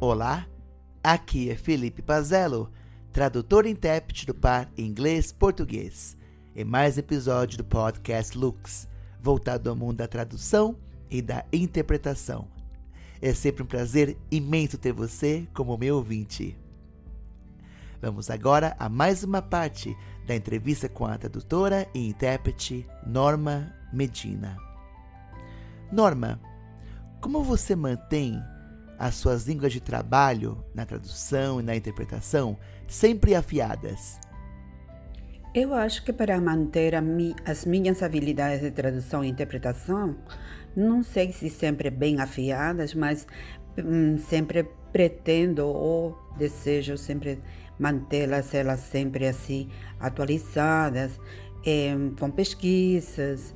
Olá, aqui é Felipe Pazello, tradutor e intérprete do par inglês-português, em mais episódio do podcast Lux, voltado ao mundo da tradução e da interpretação. É sempre um prazer imenso ter você como meu ouvinte. Vamos agora a mais uma parte da entrevista com a tradutora e intérprete Norma Medina. Norma, como você mantém as suas línguas de trabalho na tradução e na interpretação sempre afiadas? Eu acho que para manter mi, as minhas habilidades de tradução e interpretação, não sei se sempre bem afiadas, mas hum, sempre pretendo ou desejo sempre mantê-las elas sempre assim atualizadas, é, com pesquisas,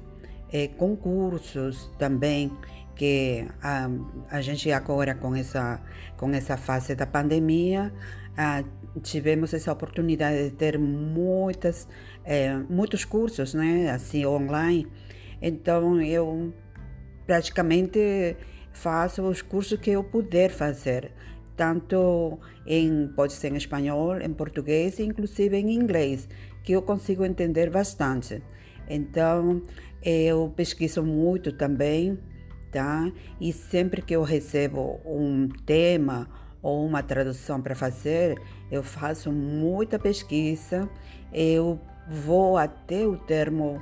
é, concursos também que a, a gente agora com essa com essa fase da pandemia a, tivemos essa oportunidade de ter muitas é, muitos cursos né assim online. Então eu praticamente faço os cursos que eu puder fazer tanto em pode ser em espanhol em português inclusive em inglês que eu consigo entender bastante. Então eu pesquiso muito também tá? E sempre que eu recebo um tema ou uma tradução para fazer, eu faço muita pesquisa, eu vou até o termo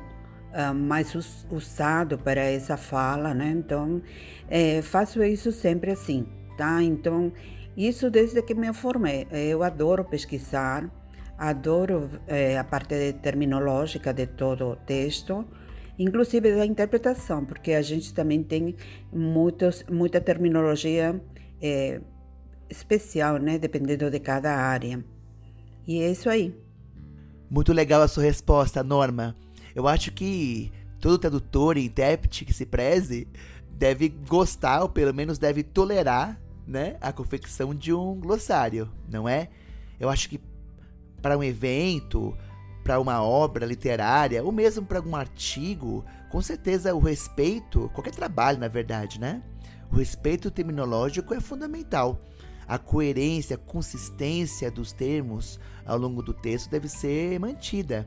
uh, mais us usado para essa fala, né? Então, é, faço isso sempre assim, tá? Então, isso desde que me formei. Eu adoro pesquisar, adoro é, a parte terminológica de todo o texto, inclusive da interpretação, porque a gente também tem muitos, muita terminologia é, especial, né, dependendo de cada área. E é isso aí. Muito legal a sua resposta, Norma. Eu acho que todo tradutor e intérprete que se preze deve gostar, ou pelo menos deve tolerar, né, a confecção de um glossário, não é? Eu acho que para um evento, para uma obra literária ou mesmo para algum artigo, com certeza o respeito, qualquer trabalho na verdade, né? O respeito terminológico é fundamental. A coerência, a consistência dos termos ao longo do texto deve ser mantida.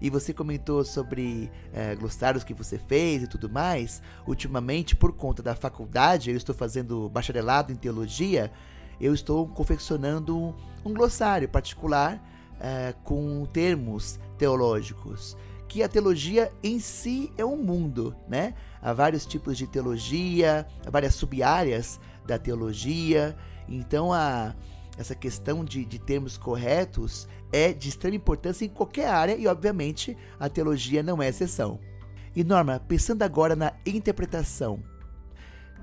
E você comentou sobre é, glossários que você fez e tudo mais. Ultimamente, por conta da faculdade, eu estou fazendo bacharelado em teologia, eu estou confeccionando um glossário particular é, com termos teológicos, que a teologia em si é um mundo, né? Há vários tipos de teologia, várias sub-áreas da teologia, então a, essa questão de, de termos corretos é de extrema importância em qualquer área e, obviamente, a teologia não é exceção. E Norma, pensando agora na interpretação,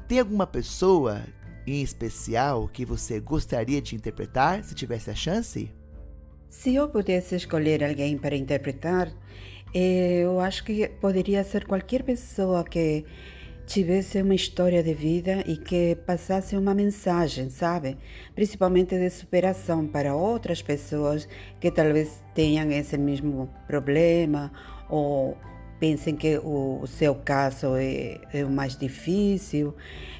tem alguma pessoa em especial que você gostaria de interpretar se tivesse a chance? Se eu pudesse escolher alguém para interpretar, eh, eu acho que poderia ser qualquer pessoa que tivesse uma história de vida e que passasse uma mensagem, sabe? Principalmente de superação para outras pessoas que talvez tenham esse mesmo problema ou pensem que o, seu caso é, é o mais difícil.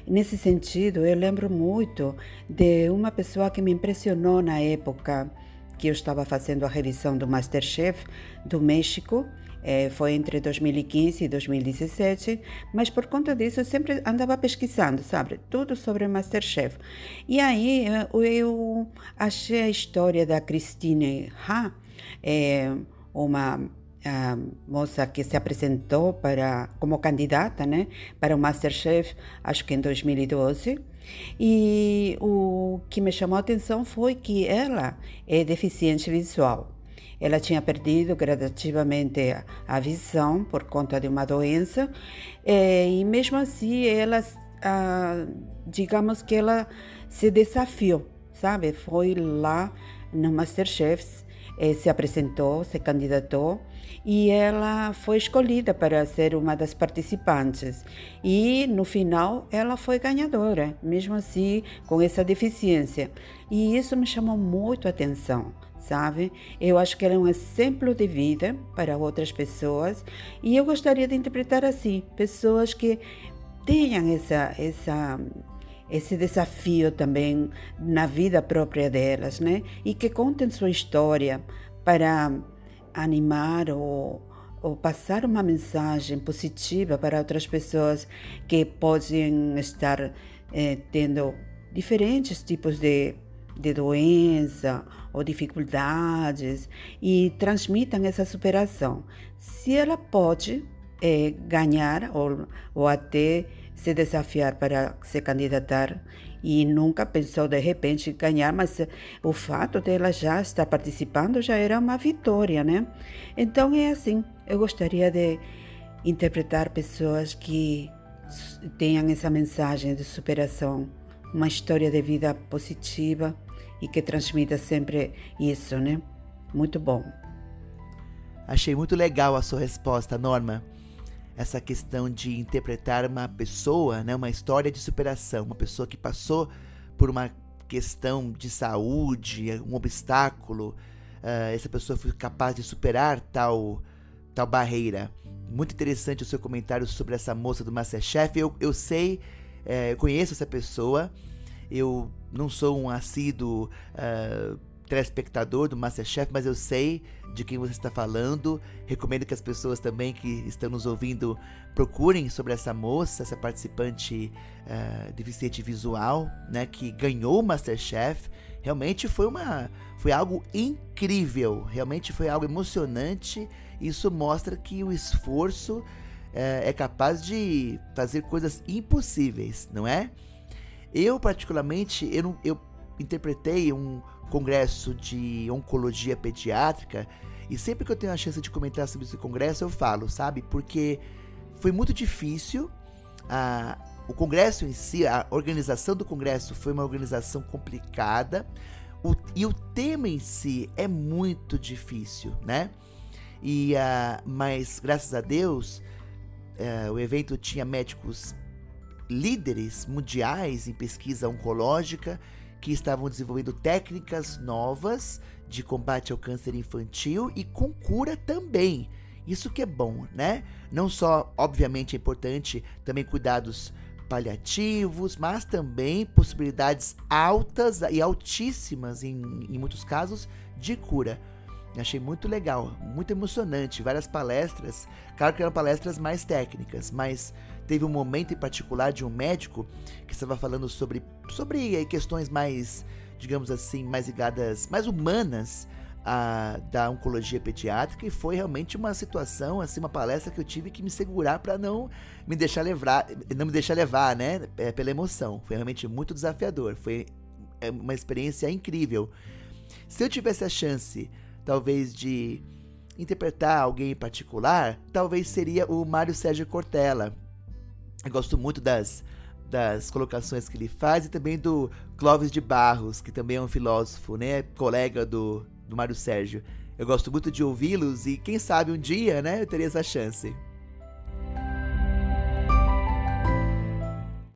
Nesse sentido, eu lembro muito de uma pessoa que me impressionou na época que eu estava fazendo a revisão do Masterchef do México. É, foi entre 2015 e 2017, mas por conta disso eu sempre andava pesquisando, sabe? Tudo sobre Masterchef. E aí eh, eu achei a história da Christine Ha, é, uma a moça que se apresentou para como candidata, né, para o MasterChef, acho que em 2012. E o que me chamou a atenção foi que ela é deficiente visual. Ela tinha perdido gradativamente a visão por conta de uma doença eh, e mesmo assim ela, ah, digamos que ela se desafiou, sabe? Foi lá no MasterChef, se apresentou, se candidatou e ela foi escolhida para ser uma das participantes. E no final ela foi ganhadora, mesmo assim com essa deficiência. E isso me chamou muito a atenção, sabe? Eu acho que ela é um exemplo de vida para outras pessoas e eu gostaria de interpretar assim: pessoas que tenham essa, essa, esse desafio também na vida própria delas, né? E que contem sua história para animar ou, ou passar uma mensagem positiva para outras pessoas que podem estar eh, tendo diferentes tipos de, de doença ou dificuldades e transmitam essa superação. Se ela pode é, ganhar ou, ou até se desafiar para se candidatar e nunca pensou de repente ganhar, mas o fato dela já estar participando já era uma vitória, né? Então é assim, eu gostaria de interpretar pessoas que tenham essa mensagem de superação, uma história de vida positiva e que transmita sempre isso, né? Muito bom. Achei muito legal a sua resposta, Norma essa questão de interpretar uma pessoa, né, uma história de superação, uma pessoa que passou por uma questão de saúde, um obstáculo, uh, essa pessoa foi capaz de superar tal, tal barreira. Muito interessante o seu comentário sobre essa moça do Masterchef. Eu, eu sei, é, eu conheço essa pessoa, eu não sou um assíduo uh, telespectador do Masterchef, mas eu sei de quem você está falando. Recomendo que as pessoas também que estão nos ouvindo procurem sobre essa moça, essa participante uh, deficiente visual, né, que ganhou o Masterchef. Realmente foi uma, foi algo incrível. Realmente foi algo emocionante. Isso mostra que o esforço uh, é capaz de fazer coisas impossíveis, não é? Eu particularmente, eu, eu interpretei um congresso de oncologia pediátrica e sempre que eu tenho a chance de comentar sobre esse congresso eu falo, sabe? Porque foi muito difícil. A, o congresso em si, a organização do congresso foi uma organização complicada o, e o tema em si é muito difícil, né? E, uh, mas graças a Deus uh, o evento tinha médicos líderes mundiais em pesquisa oncológica que estavam desenvolvendo técnicas novas de combate ao câncer infantil e com cura também. Isso que é bom, né? Não só, obviamente, é importante também cuidados paliativos, mas também possibilidades altas e altíssimas, em, em muitos casos, de cura. Achei muito legal, muito emocionante. Várias palestras, claro que eram palestras mais técnicas, mas teve um momento em particular de um médico que estava falando sobre, sobre questões mais, digamos assim, mais ligadas, mais humanas a, da oncologia pediátrica e foi realmente uma situação, assim, uma palestra que eu tive que me segurar para não me deixar levar, não me deixar levar, né, é, pela emoção. Foi realmente muito desafiador, foi é, uma experiência incrível. Se eu tivesse a chance, talvez de interpretar alguém em particular, talvez seria o Mário Sérgio Cortella. Eu gosto muito das, das colocações que ele faz e também do Clóvis de Barros, que também é um filósofo, né, colega do, do Mário Sérgio. Eu gosto muito de ouvi-los e quem sabe um dia, né, eu teria essa chance.